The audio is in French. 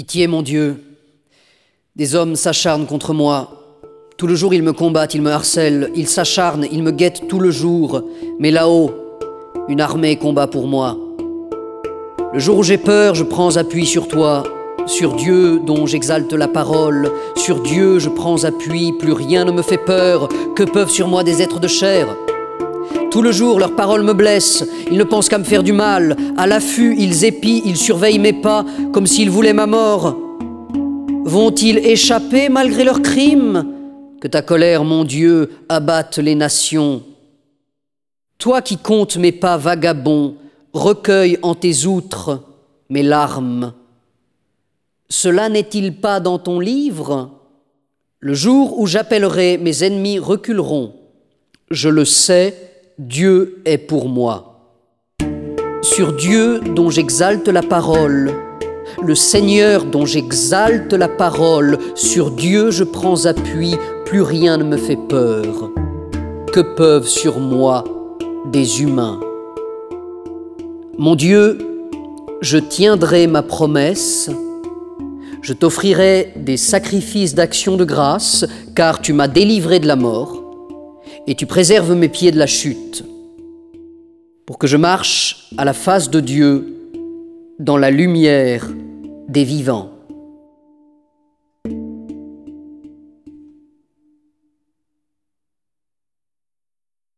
Pitié, mon Dieu. Des hommes s'acharnent contre moi. Tout le jour, ils me combattent, ils me harcèlent, ils s'acharnent, ils me guettent tout le jour. Mais là-haut, une armée combat pour moi. Le jour où j'ai peur, je prends appui sur toi, sur Dieu dont j'exalte la parole. Sur Dieu, je prends appui, plus rien ne me fait peur. Que peuvent sur moi des êtres de chair? Tout le jour, leurs paroles me blessent. Ils ne pensent qu'à me faire du mal. À l'affût, ils épient, ils surveillent mes pas, comme s'ils voulaient ma mort. Vont-ils échapper malgré leurs crimes? Que ta colère, mon Dieu, abatte les nations. Toi qui comptes mes pas vagabonds, recueille en tes outres mes larmes. Cela n'est-il pas dans ton livre? Le jour où j'appellerai, mes ennemis reculeront. Je le sais, Dieu est pour moi. Sur Dieu dont j'exalte la parole, le Seigneur dont j'exalte la parole, sur Dieu je prends appui, plus rien ne me fait peur. Que peuvent sur moi des humains? Mon Dieu, je tiendrai ma promesse, je t'offrirai des sacrifices d'action de grâce, car tu m'as délivré de la mort et tu préserves mes pieds de la chute, pour que je marche à la face de Dieu dans la lumière des vivants.